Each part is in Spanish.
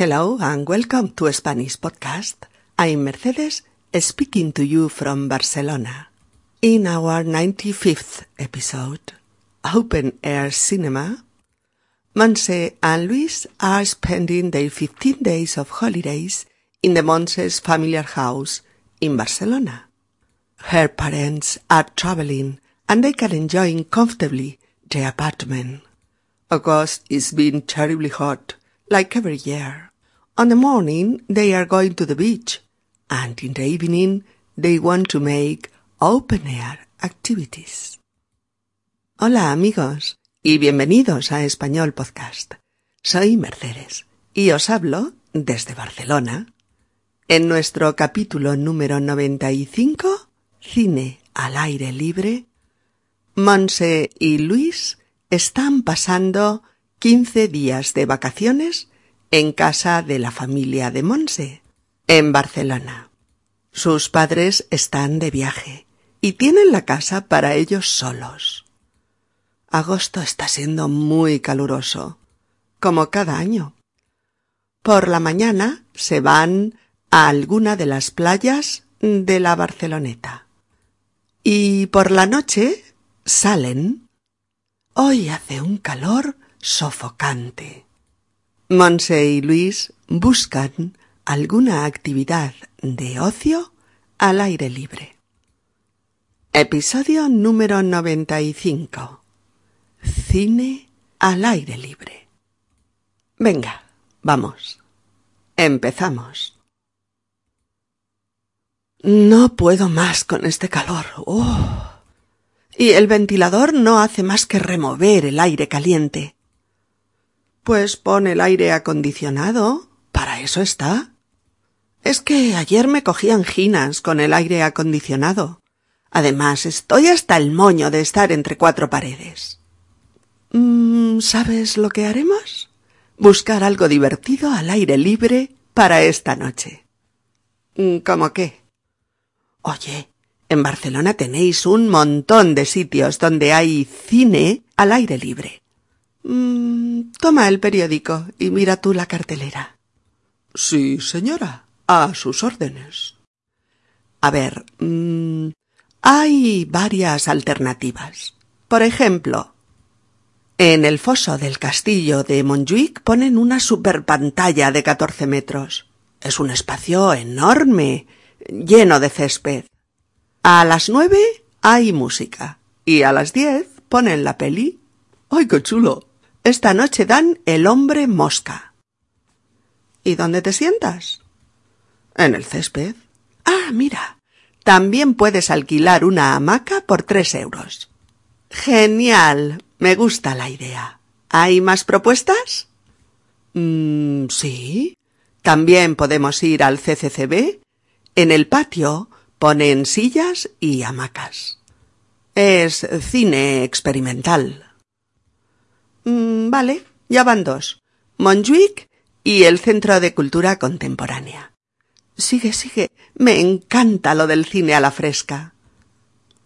Hello and welcome to Spanish Podcast. I'm Mercedes speaking to you from Barcelona. In our 95th episode, Open Air Cinema, Monse and Luis are spending their 15 days of holidays in the Monse's familiar house in Barcelona. Her parents are traveling and they can enjoy comfortably the apartment. August is being terribly hot, like every year. On the morning they are going to the beach, and in the evening they want to make open air activities. Hola amigos y bienvenidos a Español Podcast. Soy Mercedes y os hablo desde Barcelona. En nuestro capítulo número 95, Cine al aire libre, Monse y Luis están pasando 15 días de vacaciones en casa de la familia de Monse, en Barcelona. Sus padres están de viaje y tienen la casa para ellos solos. Agosto está siendo muy caluroso, como cada año. Por la mañana se van a alguna de las playas de la Barceloneta. Y por la noche salen. Hoy hace un calor sofocante. Monse y Luis buscan alguna actividad de ocio al aire libre. Episodio número 95. Cine al aire libre. Venga, vamos. Empezamos. No puedo más con este calor. ¡Oh! Y el ventilador no hace más que remover el aire caliente. Pues pon el aire acondicionado. Para eso está. Es que ayer me cogí anginas con el aire acondicionado. Además, estoy hasta el moño de estar entre cuatro paredes. Mm, ¿Sabes lo que haremos? Buscar algo divertido al aire libre para esta noche. Mm, ¿Cómo qué? Oye, en Barcelona tenéis un montón de sitios donde hay cine al aire libre. Mm, toma el periódico y mira tú la cartelera. Sí, señora, a sus órdenes. A ver, mmm, hay varias alternativas. Por ejemplo, en el foso del castillo de Montjuic ponen una superpantalla de catorce metros. Es un espacio enorme, lleno de césped. A las nueve hay música y a las diez ponen la peli. ¡Ay, qué chulo! Esta noche dan El hombre mosca. ¿Y dónde te sientas? En el césped. Ah, mira. También puedes alquilar una hamaca por tres euros. Genial. Me gusta la idea. ¿Hay más propuestas? Mm, sí. También podemos ir al CCCB. En el patio ponen sillas y hamacas. Es cine experimental. Mm, vale, ya van dos. Montjuic y el Centro de Cultura Contemporánea. Sigue, sigue. Me encanta lo del cine a la fresca.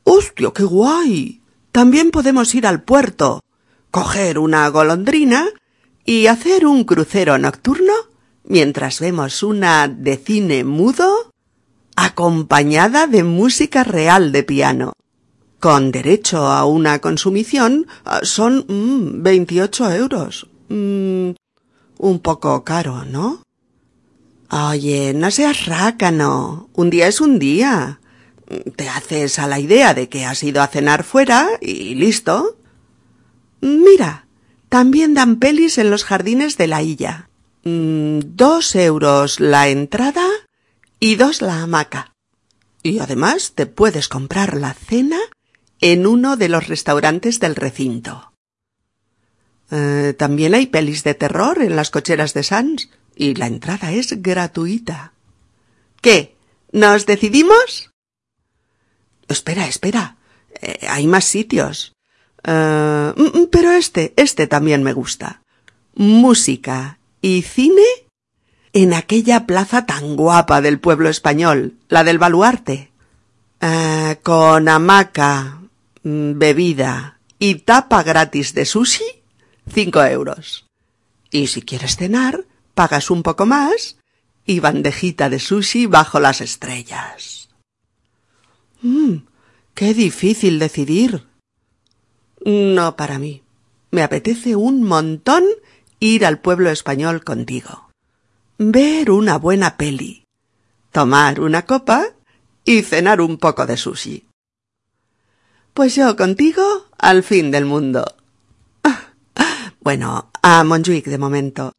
¡Hostia, qué guay! También podemos ir al puerto, coger una golondrina y hacer un crucero nocturno mientras vemos una de cine mudo acompañada de música real de piano. Con derecho a una consumición son mm, veintiocho euros. Mm, un poco caro, ¿no? Oye, no seas rácano. Un día es un día. Te haces a la idea de que has ido a cenar fuera y listo. Mira, también dan pelis en los jardines de la Illa. Mm, dos euros la entrada y dos la hamaca. Y además te puedes comprar la cena en uno de los restaurantes del recinto. Eh, también hay pelis de terror en las cocheras de Sans y la entrada es gratuita. ¿Qué? ¿Nos decidimos? Espera, espera. Eh, hay más sitios. Eh, mm, pero este, este también me gusta. Música y cine en aquella plaza tan guapa del pueblo español, la del baluarte. Con hamaca, mm, bebida y tapa gratis de sushi, cinco euros. Y si quieres cenar, pagas un poco más y bandejita de sushi bajo las estrellas. Mmm, qué difícil decidir. No para mí. Me apetece un montón ir al pueblo español contigo. Ver una buena peli, tomar una copa y cenar un poco de sushi. Pues yo contigo al fin del mundo. Bueno, a Montjuic de momento.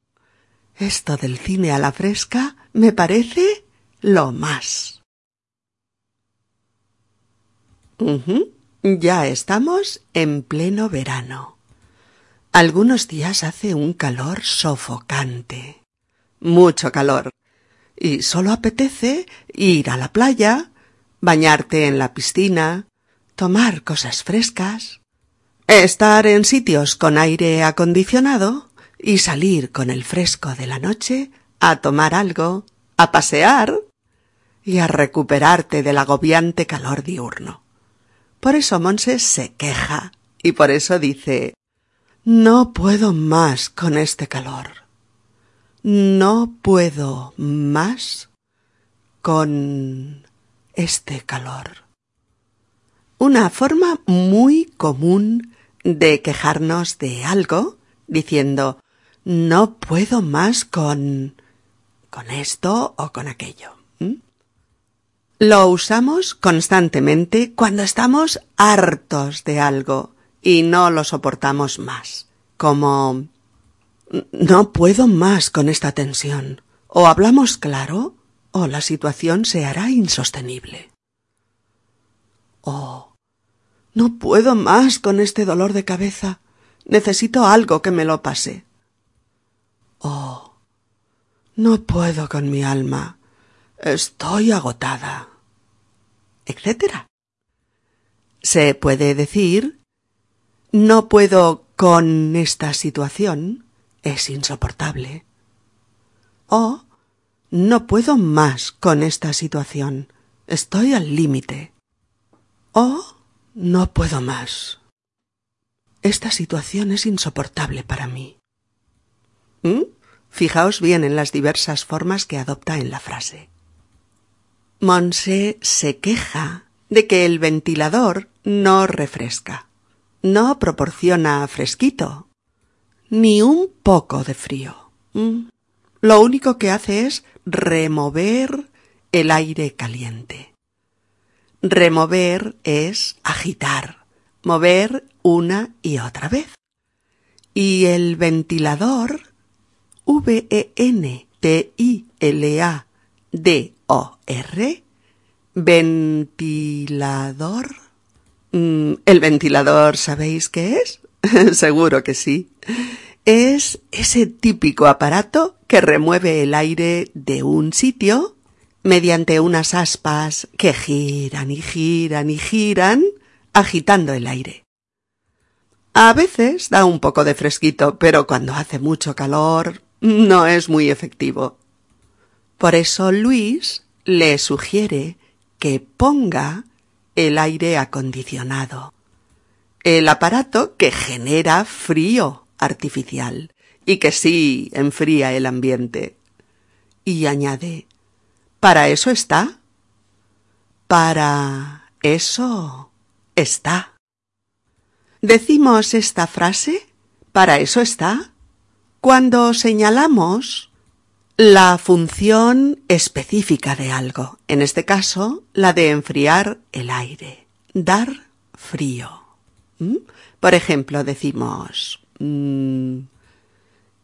Esto del cine a la fresca me parece lo más. Ya estamos en pleno verano. Algunos días hace un calor sofocante. Mucho calor. Y solo apetece ir a la playa, bañarte en la piscina, tomar cosas frescas, estar en sitios con aire acondicionado y salir con el fresco de la noche a tomar algo, a pasear y a recuperarte del agobiante calor diurno. Por eso Monse se queja y por eso dice No puedo más con este calor. No puedo más con este calor. Una forma muy común de quejarnos de algo diciendo no puedo más con con esto o con aquello. Lo usamos constantemente cuando estamos hartos de algo y no lo soportamos más, como no puedo más con esta tensión. O hablamos claro o la situación se hará insostenible. O no puedo más con este dolor de cabeza. Necesito algo que me lo pase. Oh, no puedo con mi alma. Estoy agotada. etcétera. Se puede decir no puedo con esta situación. Es insoportable. O no puedo más con esta situación. Estoy al límite. O no puedo más. Esta situación es insoportable para mí. ¿Mm? Fijaos bien en las diversas formas que adopta en la frase. Monse se queja de que el ventilador no refresca, no proporciona fresquito, ni un poco de frío. ¿Mm? Lo único que hace es remover el aire caliente. Remover es agitar, mover una y otra vez. Y el ventilador V-E-N-T-I-L-A-D-O-R, ventilador. Mm, ¿El ventilador sabéis qué es? Seguro que sí. Es ese típico aparato que remueve el aire de un sitio mediante unas aspas que giran y giran y giran, agitando el aire. A veces da un poco de fresquito, pero cuando hace mucho calor no es muy efectivo. Por eso Luis le sugiere que ponga el aire acondicionado, el aparato que genera frío artificial y que sí enfría el ambiente. Y añade, ¿para eso está? Para eso está. Decimos esta frase, ¿para eso está? cuando señalamos la función específica de algo, en este caso la de enfriar el aire, dar frío. ¿Mm? Por ejemplo, decimos mm,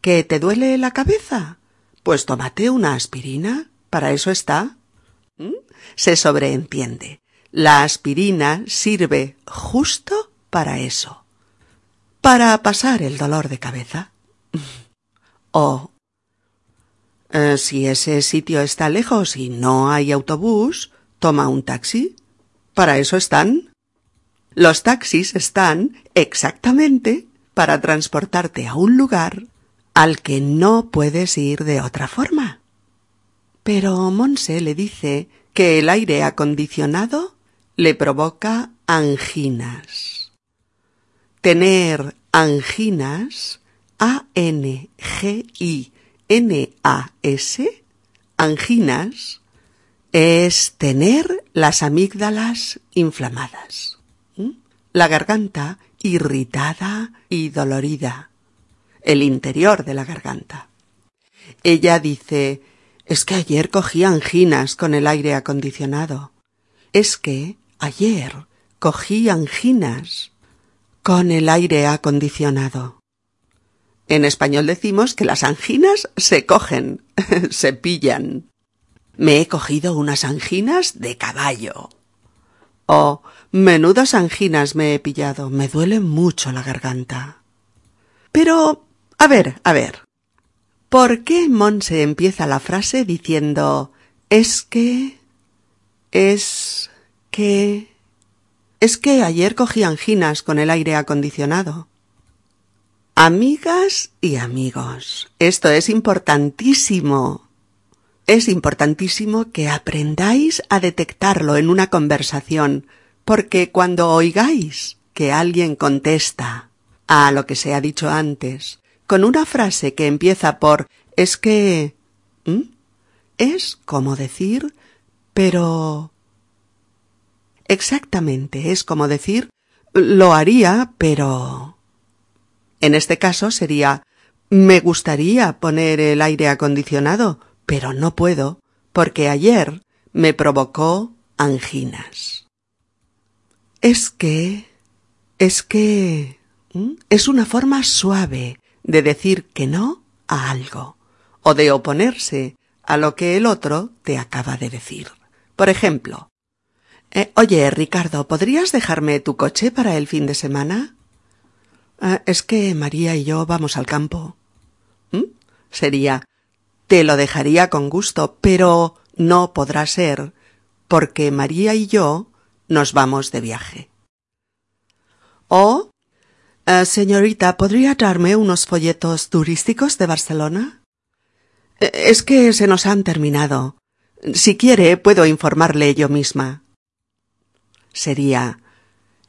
¿Que te duele la cabeza? Pues tómate una aspirina, para eso está. ¿Mm? Se sobreentiende. La aspirina sirve justo para eso, para pasar el dolor de cabeza. O eh, si ese sitio está lejos y no hay autobús, toma un taxi. Para eso están. Los taxis están exactamente para transportarte a un lugar al que no puedes ir de otra forma. Pero Monse le dice que el aire acondicionado le provoca anginas. Tener anginas a-N-G-I-N-A-S anginas, es tener las amígdalas inflamadas, la garganta irritada y dolorida, el interior de la garganta. Ella dice, es que ayer cogí anginas con el aire acondicionado. Es que ayer cogí anginas con el aire acondicionado. En español decimos que las anginas se cogen, se pillan. Me he cogido unas anginas de caballo. Oh, menudas anginas me he pillado. Me duele mucho la garganta. Pero, a ver, a ver. ¿Por qué Monse empieza la frase diciendo es que... es que... es que ayer cogí anginas con el aire acondicionado? Amigas y amigos, esto es importantísimo. Es importantísimo que aprendáis a detectarlo en una conversación, porque cuando oigáis que alguien contesta a lo que se ha dicho antes, con una frase que empieza por es que... es como decir, pero... Exactamente, es como decir, lo haría, pero... En este caso sería me gustaría poner el aire acondicionado, pero no puedo, porque ayer me provocó anginas. Es que. es que. es una forma suave de decir que no a algo, o de oponerse a lo que el otro te acaba de decir. Por ejemplo, eh, oye, Ricardo, ¿podrías dejarme tu coche para el fin de semana? Ah, es que María y yo vamos al campo. ¿Mm? Sería te lo dejaría con gusto, pero no podrá ser, porque María y yo nos vamos de viaje. O eh, señorita, ¿podría darme unos folletos turísticos de Barcelona? Eh, es que se nos han terminado. Si quiere, puedo informarle yo misma. Sería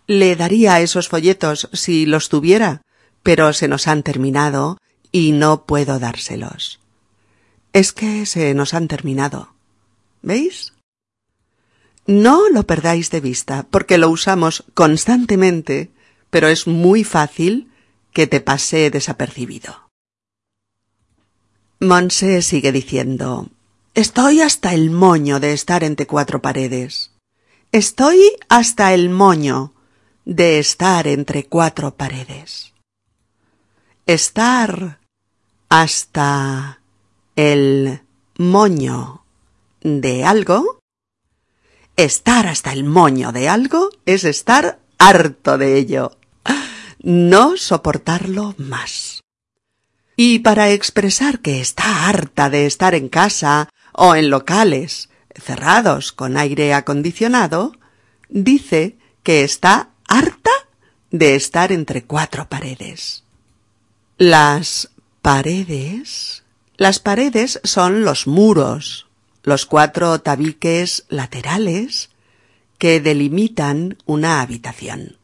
le daría esos folletos si los tuviera, pero se nos han terminado y no puedo dárselos. Es que se nos han terminado. ¿Veis? No lo perdáis de vista, porque lo usamos constantemente, pero es muy fácil que te pase desapercibido. Monse sigue diciendo Estoy hasta el moño de estar entre cuatro paredes. Estoy hasta el moño de estar entre cuatro paredes. Estar hasta el moño de algo. Estar hasta el moño de algo es estar harto de ello. No soportarlo más. Y para expresar que está harta de estar en casa o en locales cerrados con aire acondicionado, dice que está harta de estar entre cuatro paredes. Las paredes. Las paredes son los muros, los cuatro tabiques laterales que delimitan una habitación.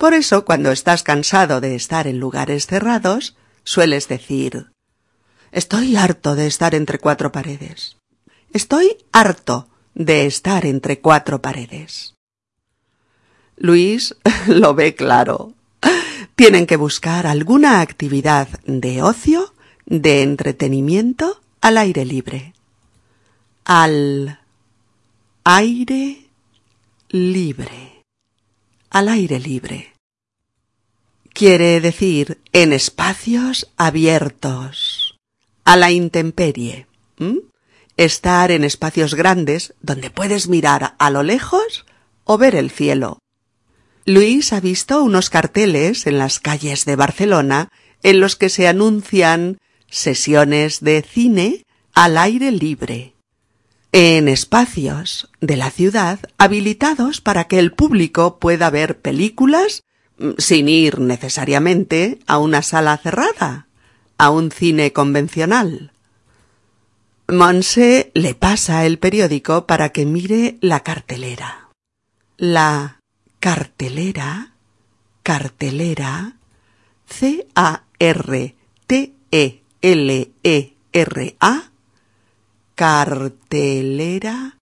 Por eso, cuando estás cansado de estar en lugares cerrados, sueles decir Estoy harto de estar entre cuatro paredes. Estoy harto de estar entre cuatro paredes. Luis lo ve claro. Tienen que buscar alguna actividad de ocio, de entretenimiento al aire libre. Al aire libre. Al aire libre. Quiere decir en espacios abiertos. A la intemperie. Estar en espacios grandes donde puedes mirar a lo lejos o ver el cielo Luis ha visto unos carteles en las calles de Barcelona en los que se anuncian sesiones de cine al aire libre, en espacios de la ciudad habilitados para que el público pueda ver películas mm, sin ir necesariamente a una sala cerrada, a un cine convencional. Monse le pasa el periódico para que mire la cartelera. La cartelera, cartelera, C-A-R-T-E-L-E-R-A, cartelera,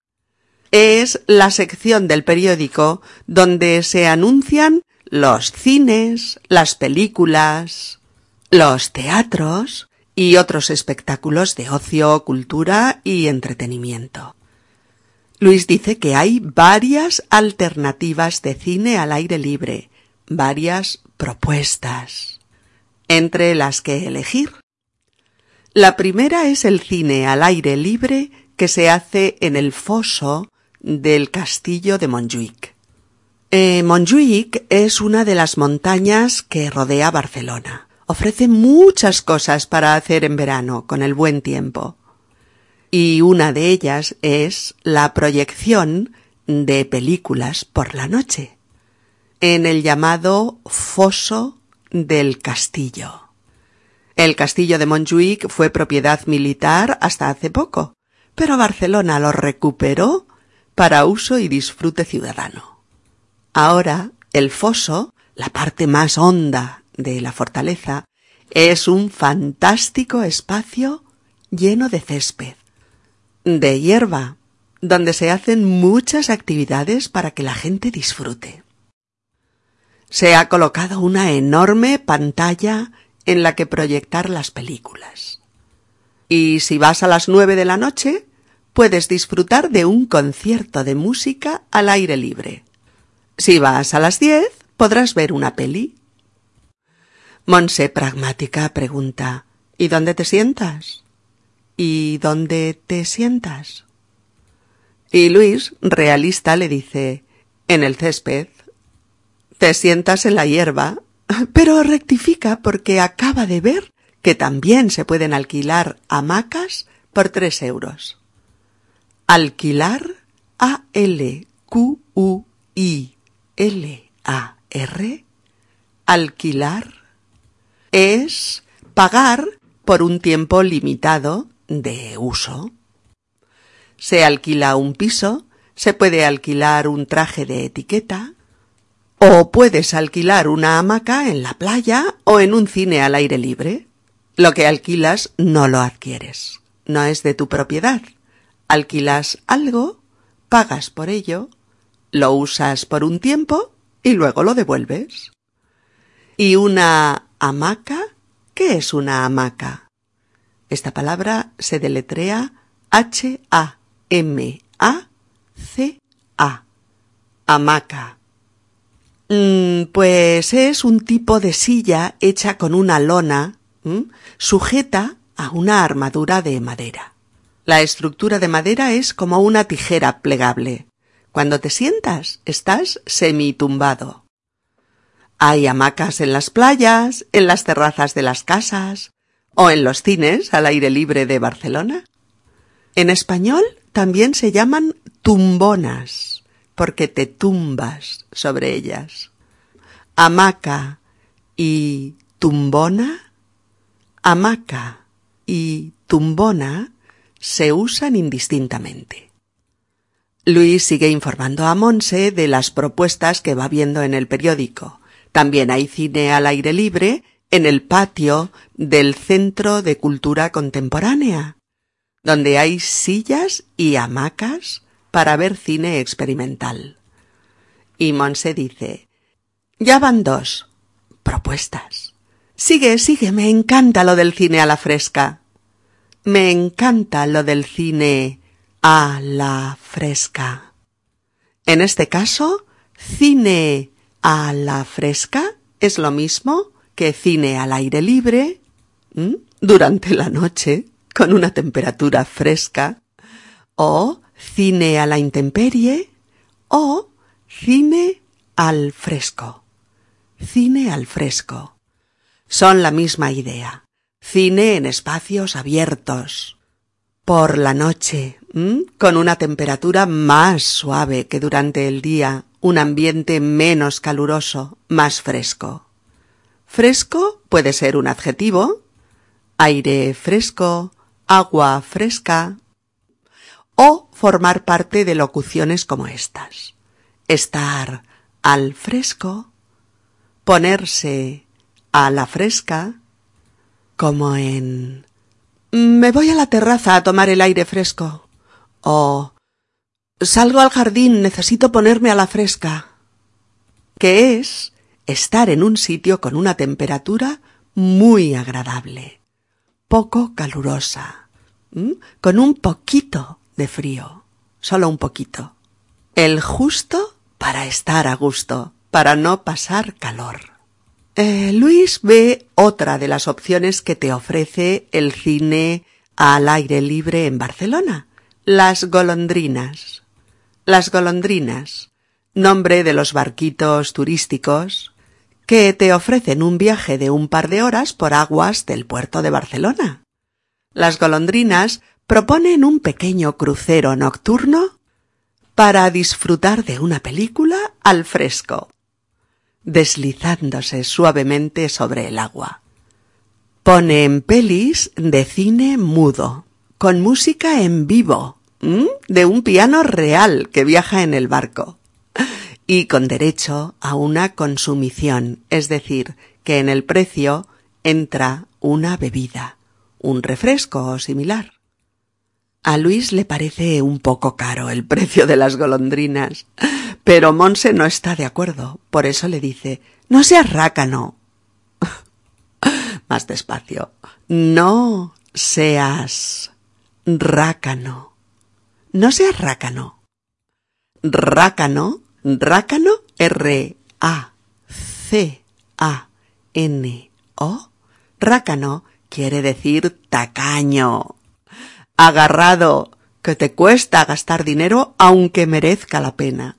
es la sección del periódico donde se anuncian los cines, las películas, los teatros y otros espectáculos de ocio, cultura y entretenimiento. Luis dice que hay varias alternativas de cine al aire libre, varias propuestas, entre las que elegir. La primera es el cine al aire libre que se hace en el foso del castillo de Montjuic. Eh, Montjuic es una de las montañas que rodea Barcelona. Ofrece muchas cosas para hacer en verano, con el buen tiempo. Y una de ellas es la proyección de películas por la noche, en el llamado foso del castillo. El castillo de Montjuic fue propiedad militar hasta hace poco, pero Barcelona lo recuperó para uso y disfrute ciudadano. Ahora, el foso, la parte más honda de la fortaleza, es un fantástico espacio lleno de césped, de hierba, donde se hacen muchas actividades para que la gente disfrute. Se ha colocado una enorme pantalla en la que proyectar las películas. Y si vas a las nueve de la noche, puedes disfrutar de un concierto de música al aire libre. Si vas a las diez, podrás ver una peli. Monse pragmática pregunta ¿Y dónde te sientas? ¿Y dónde te sientas? Y Luis, realista, le dice en el césped. Te sientas en la hierba, pero rectifica porque acaba de ver que también se pueden alquilar hamacas por tres euros. Alquilar A L Q U I L A R alquilar es pagar por un tiempo limitado de uso. Se alquila un piso, se puede alquilar un traje de etiqueta, o puedes alquilar una hamaca en la playa o en un cine al aire libre. Lo que alquilas no lo adquieres, no es de tu propiedad alquilas algo, pagas por ello, lo usas por un tiempo y luego lo devuelves. ¿Y una hamaca? ¿Qué es una hamaca? Esta palabra se deletrea H-A-M-A-C-A. Hamaca. Mm, pues es un tipo de silla hecha con una lona sujeta a una armadura de madera. La estructura de madera es como una tijera plegable. Cuando te sientas, estás semitumbado. Hay hamacas en las playas, en las terrazas de las casas o en los cines al aire libre de Barcelona. En español también se llaman tumbonas, porque te tumbas sobre ellas. Hamaca y tumbona, hamaca y tumbona se usan indistintamente. Luis sigue informando a Monse de las propuestas que va viendo en el periódico. También hay cine al aire libre en el patio del Centro de Cultura Contemporánea, donde hay sillas y hamacas para ver cine experimental. Y Monse dice, ya van dos propuestas. Sigue, sigue, me encanta lo del cine a la fresca. Me encanta lo del cine a la fresca. En este caso, cine a la fresca es lo mismo que cine al aire libre durante la noche con una temperatura fresca o cine a la intemperie o cine al fresco. Cine al fresco. Son la misma idea. Cine en espacios abiertos. Por la noche, con una temperatura más suave que durante el día, un ambiente menos caluroso, más fresco. Fresco puede ser un adjetivo, aire fresco, agua fresca, o formar parte de locuciones como estas. Estar al fresco, ponerse a la fresca, como en Me voy a la terraza a tomar el aire fresco. O salgo al jardín, necesito ponerme a la fresca. Que es estar en un sitio con una temperatura muy agradable, poco calurosa, con un poquito de frío, solo un poquito. El justo para estar a gusto, para no pasar calor. Eh, Luis ve otra de las opciones que te ofrece el cine al aire libre en Barcelona, las golondrinas. Las golondrinas, nombre de los barquitos turísticos que te ofrecen un viaje de un par de horas por aguas del puerto de Barcelona. Las golondrinas proponen un pequeño crucero nocturno para disfrutar de una película al fresco, deslizándose suavemente sobre el agua. Ponen pelis de cine mudo, con música en vivo, de un piano real que viaja en el barco, y con derecho a una consumición, es decir, que en el precio entra una bebida, un refresco o similar. A Luis le parece un poco caro el precio de las golondrinas, pero Monse no está de acuerdo, por eso le dice No seas rácano. Más despacio. No seas rácano. No seas rácano. Rácano, rácano, R-A-C-A-N-O. Rácano quiere decir tacaño agarrado, que te cuesta gastar dinero aunque merezca la pena.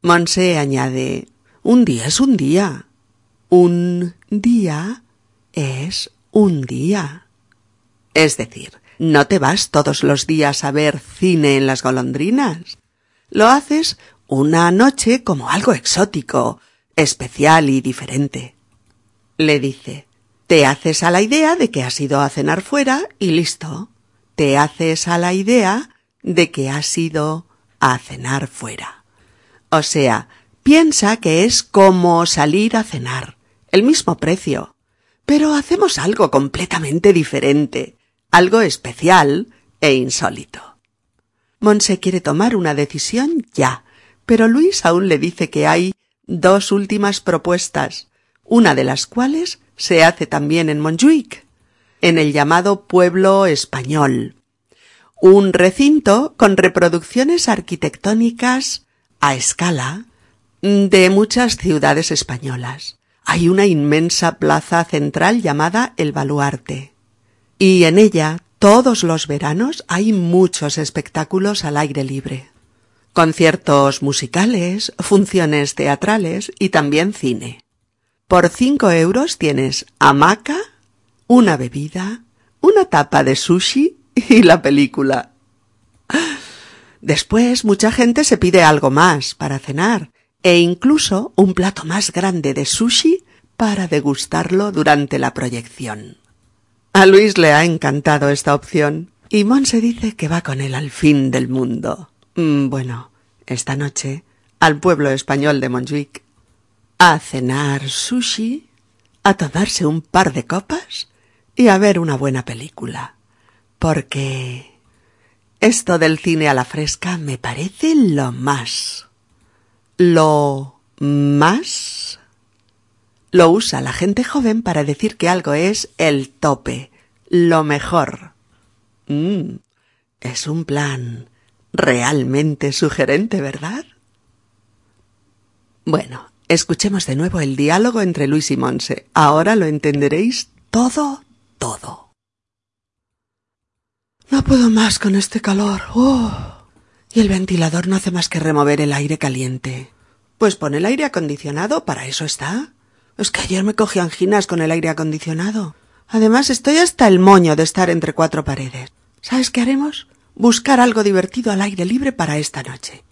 Monse añade, un día es un día. Un día es un día. Es decir, no te vas todos los días a ver cine en las golondrinas. Lo haces una noche como algo exótico, especial y diferente. Le dice, te haces a la idea de que has ido a cenar fuera y listo te haces a la idea de que has ido a cenar fuera. O sea, piensa que es como salir a cenar, el mismo precio, pero hacemos algo completamente diferente, algo especial e insólito. Monse quiere tomar una decisión ya, pero Luis aún le dice que hay dos últimas propuestas, una de las cuales se hace también en Montjuic en el llamado pueblo español, un recinto con reproducciones arquitectónicas a escala de muchas ciudades españolas. Hay una inmensa plaza central llamada El Baluarte, y en ella todos los veranos hay muchos espectáculos al aire libre. Conciertos musicales, funciones teatrales y también cine. Por cinco euros tienes hamaca, una bebida, una tapa de sushi y la película. Después mucha gente se pide algo más para cenar e incluso un plato más grande de sushi para degustarlo durante la proyección. A Luis le ha encantado esta opción y Monse dice que va con él al fin del mundo. Mm, bueno, esta noche al pueblo español de Montjuic. A cenar sushi, a tomarse un par de copas y a ver una buena película. Porque esto del cine a la fresca me parece lo más. Lo más lo usa la gente joven para decir que algo es el tope, lo mejor. Mm, es un plan realmente sugerente, ¿verdad? Bueno, escuchemos de nuevo el diálogo entre Luis y Monse. Ahora lo entenderéis todo todo. No puedo más con este calor. Oh. Y el ventilador no hace más que remover el aire caliente. Pues pon el aire acondicionado, para eso está. Es que ayer me cogí anginas con el aire acondicionado. Además, estoy hasta el moño de estar entre cuatro paredes. ¿Sabes qué haremos? Buscar algo divertido al aire libre para esta noche.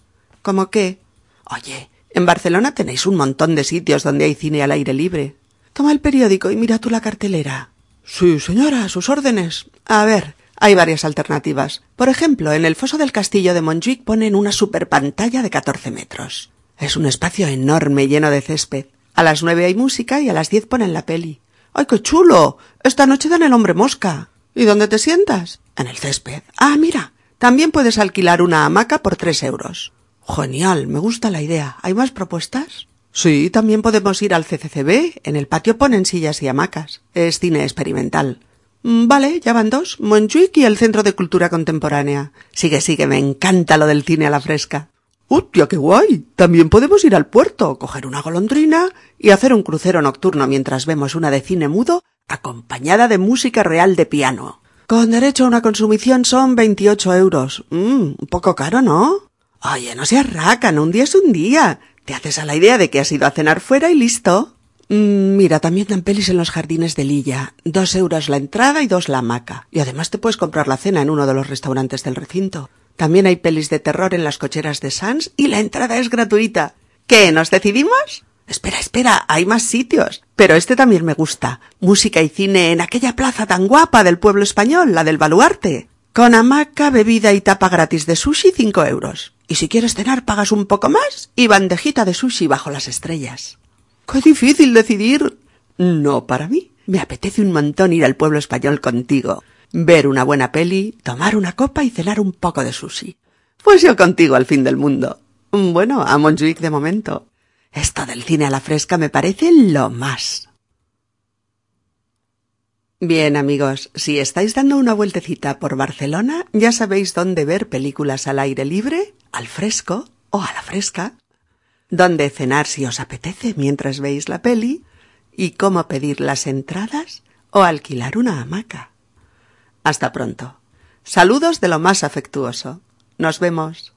¿Cómo qué? Oye, en Barcelona tenéis un montón de sitios donde hay cine al aire libre. Toma el periódico y mira tú la cartelera. Sí, señora, sus órdenes. A ver, hay varias alternativas. Por ejemplo, en el foso del castillo de Montjuic ponen una superpantalla de catorce metros. Es un espacio enorme lleno de césped. A las nueve hay música y a las diez ponen la peli. ¡Ay, qué chulo! Esta noche dan el hombre mosca. ¿Y dónde te sientas? En el césped. Ah, mira. También puedes alquilar una hamaca por tres euros. Genial, me gusta la idea. ¿Hay más propuestas? Sí, también podemos ir al CCCB. En el patio ponen sillas y hamacas. Es cine experimental. Mm, vale, ya van dos. Montjuic y el Centro de Cultura Contemporánea. Sigue, sigue, me encanta lo del cine a la fresca. ¡Hostia, qué guay! También podemos ir al puerto, coger una golondrina y hacer un crucero nocturno mientras vemos una de cine mudo acompañada de música real de piano. Con derecho a una consumición son veintiocho euros. Mmm, un poco caro, ¿no? Oye, no seas rácano, un día es un día. Te haces a la idea de que has ido a cenar fuera y listo. Mm, mira, también dan pelis en los jardines de Lilla. Dos euros la entrada y dos la hamaca. Y además te puedes comprar la cena en uno de los restaurantes del recinto. También hay pelis de terror en las cocheras de Sans y la entrada es gratuita. ¿Qué? ¿Nos decidimos? Espera, espera, hay más sitios. Pero este también me gusta. Música y cine en aquella plaza tan guapa del pueblo español, la del baluarte. Con hamaca, bebida y tapa gratis de sushi, cinco euros. Y si quieres cenar, pagas un poco más y bandejita de sushi bajo las estrellas. ¡Qué difícil decidir! No para mí. Me apetece un montón ir al pueblo español contigo ver una buena peli, tomar una copa y cenar un poco de sushi. Pues yo contigo al fin del mundo. Bueno, a Montjuic de momento. Esto del cine a la fresca me parece lo más. Bien amigos, si estáis dando una vueltecita por Barcelona, ya sabéis dónde ver películas al aire libre, al fresco o a la fresca, dónde cenar si os apetece mientras veis la peli, y cómo pedir las entradas o alquilar una hamaca. Hasta pronto. Saludos de lo más afectuoso. Nos vemos.